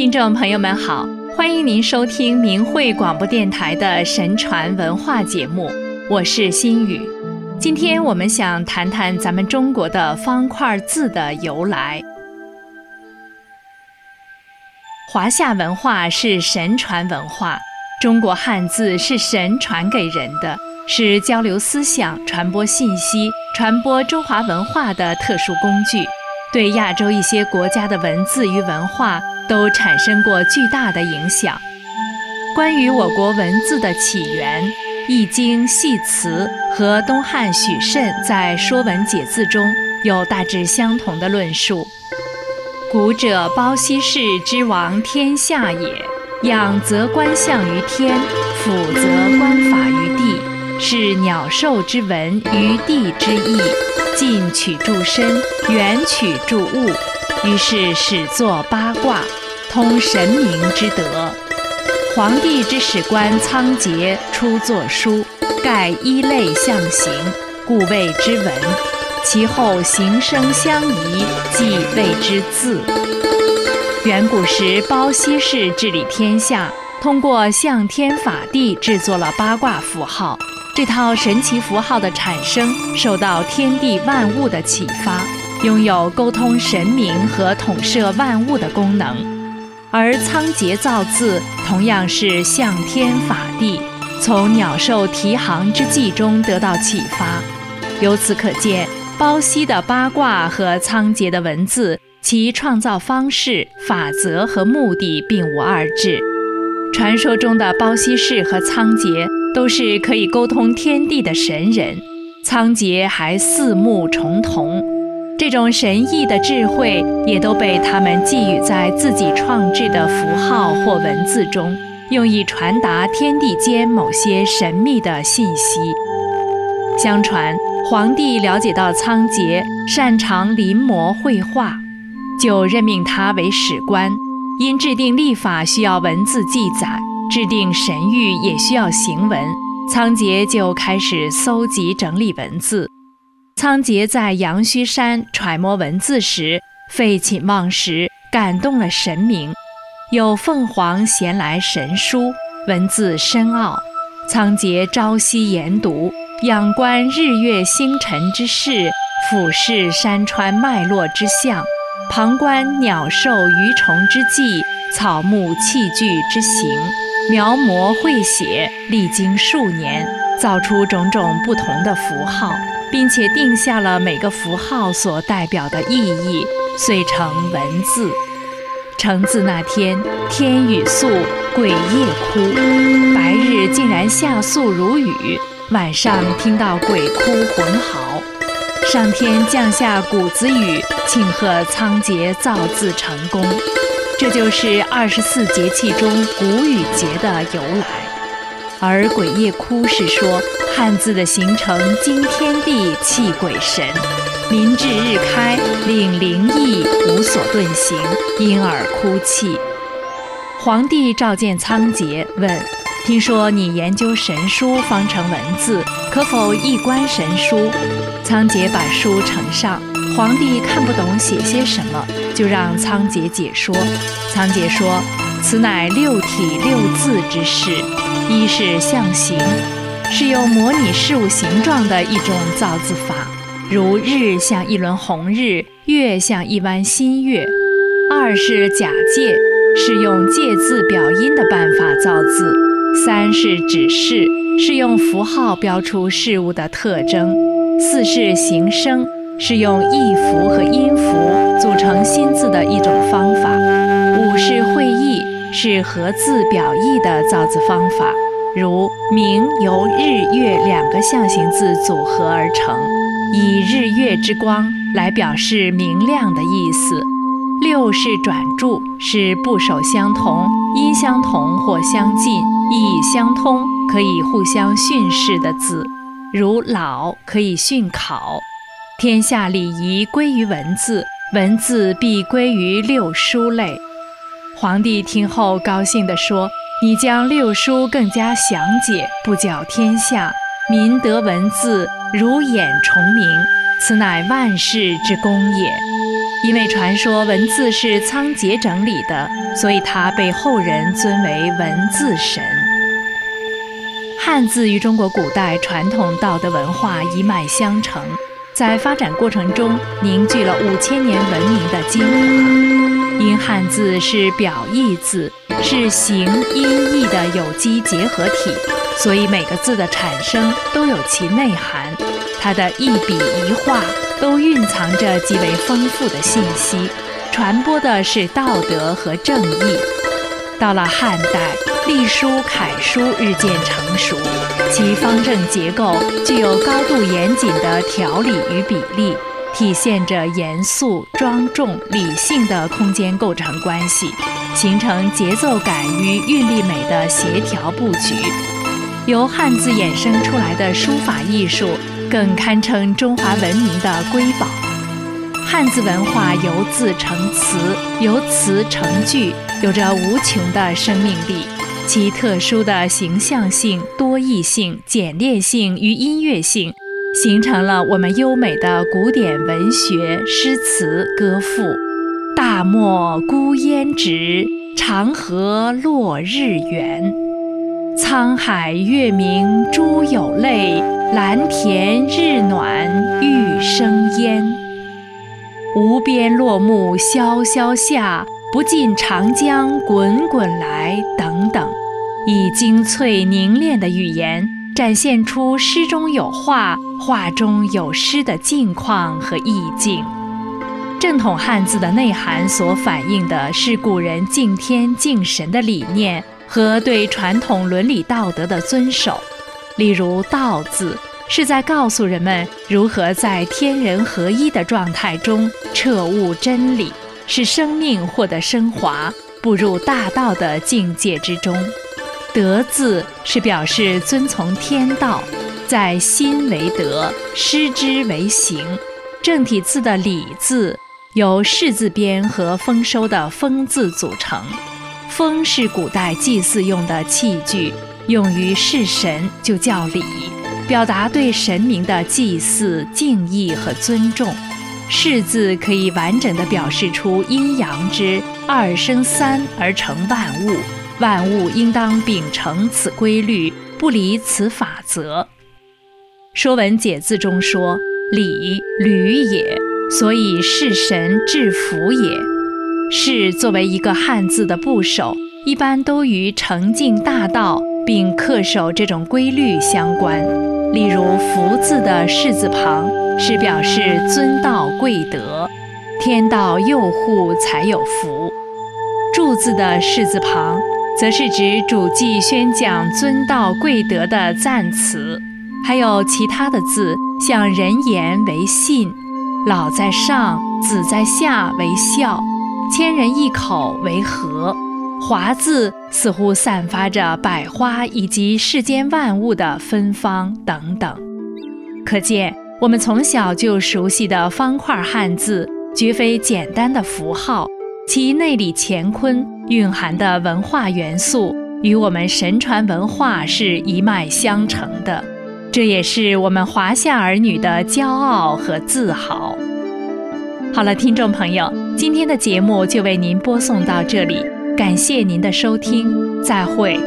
听众朋友们好，欢迎您收听明慧广播电台的神传文化节目，我是心雨。今天我们想谈谈咱们中国的方块字的由来。华夏文化是神传文化，中国汉字是神传给人的，是交流思想、传播信息、传播中华文化的特殊工具，对亚洲一些国家的文字与文化。都产生过巨大的影响。关于我国文字的起源，《易经》系辞和东汉许慎在《说文解字》中有大致相同的论述。古者包羲氏之王天下也，仰则观象于天，俯则观法于地，是鸟兽之文于地之意，近取诸身，远取诸物，于是始作八卦。通神明之德，皇帝之史官仓颉初作书，盖一类象形，故谓之文。其后形声相宜，即谓之字。远古时，包羲氏治理天下，通过象天法地制作了八卦符号。这套神奇符号的产生，受到天地万物的启发，拥有沟通神明和统摄万物的功能。而仓颉造字同样是向天法地，从鸟兽啼行之迹中得到启发。由此可见，包羲的八卦和仓颉的文字，其创造方式、法则和目的并无二致。传说中的包羲氏和仓颉都是可以沟通天地的神人，仓颉还四目重瞳。这种神异的智慧也都被他们寄予在自己创制的符号或文字中，用以传达天地间某些神秘的信息。相传，皇帝了解到仓颉擅长临摹绘画，就任命他为史官。因制定历法需要文字记载，制定神谕也需要行文，仓颉就开始搜集整理文字。仓颉在阳虚山揣摩文字时，废寝忘食，感动了神明。有凤凰衔来神书，文字深奥。仓颉朝夕研读，仰观日月星辰之势，俯视山川脉络之象，旁观鸟兽鱼虫之迹，草木器具之形，描摹绘写，历经数年，造出种种不同的符号。并且定下了每个符号所代表的意义，遂成文字。成字那天，天雨粟，鬼夜哭，白日竟然下粟如雨，晚上听到鬼哭魂嚎。上天降下谷子雨，庆贺仓颉造字成功。这就是二十四节气中谷雨节的由来。而鬼夜哭是说汉字的形成惊天地泣鬼神，民智日开，令灵异无所遁形，因而哭泣。皇帝召见仓颉，问：“听说你研究神书方成文字，可否一观神书？”仓颉把书呈上，皇帝看不懂写些什么，就让仓颉解说。仓颉说：“此乃六体六字之事。”一是象形，是用模拟事物形状的一种造字法，如日像一轮红日，月像一弯新月。二是假借，是用借字表音的办法造字。三是指示，是用符号标出事物的特征。四是形声，是用意符和音符组成新字的一种方法。五是会意。是合字表意的造字方法，如“明”由日月两个象形字组合而成，以日月之光来表示明亮的意思。六是转注，是部首相同、音相同或相近、意义相通，可以互相训示的字，如“老”可以训考。天下礼仪归于文字，文字必归于六书类。皇帝听后高兴地说：“你将六书更加详解，不教天下，民得文字如眼重明，此乃万世之功也。”因为传说文字是仓颉整理的，所以他被后人尊为文字神。汉字与中国古代传统道德文化一脉相承，在发展过程中凝聚了五千年文明的精华。因汉字是表意字，是形音义的有机结合体，所以每个字的产生都有其内涵。它的一笔一画。都蕴藏着极为丰富的信息，传播的是道德和正义。到了汉代，隶书、楷书日渐成熟，其方正结构具有高度严谨的条理与比例，体现着严肃、庄重、理性的空间构成关系，形成节奏感与韵律美的协调布局。由汉字衍生出来的书法艺术。更堪称中华文明的瑰宝。汉字文化由字成词，由词成句，有着无穷的生命力。其特殊的形象性、多义性、简练性与音乐性，形成了我们优美的古典文学诗词歌赋。大漠孤烟直，长河落日圆。沧海月明珠有泪。蓝田日暖玉生烟，无边落木萧萧下，不尽长江滚滚来。等等，以精粹凝练的语言，展现出诗中有画、画中有诗的境况和意境。正统汉字的内涵所反映的是古人敬天敬神的理念和对传统伦理道德的遵守。例如“道”字，是在告诉人们如何在天人合一的状态中彻悟真理，使生命获得升华，步入大道的境界之中。“德”字是表示遵从天道，在心为德，失之为行。正体字的“礼”字由士字边和丰收的“丰”字组成，丰是古代祭祀用的器具。用于事神就叫礼，表达对神明的祭祀、敬意和尊重。世字可以完整的表示出阴阳之二生三而成万物，万物应当秉承此规律，不离此法则。《说文解字》中说：“礼，履也，所以事神治福也。”士作为一个汉字的部首，一般都与成敬大道。并恪守这种规律相关，例如“福”字的士字旁是表示尊道贵德，天道佑护才有福；“祝”字的士字旁则是指主祭宣讲尊道贵德的赞词。还有其他的字，像“人言”为信，“老在上，子在下”为孝，“千人一口”为和。华字似乎散发着百花以及世间万物的芬芳等等，可见我们从小就熟悉的方块汉字绝非简单的符号，其内里乾坤蕴含的文化元素与我们神传文化是一脉相承的，这也是我们华夏儿女的骄傲和自豪。好了，听众朋友，今天的节目就为您播送到这里。感谢您的收听，再会。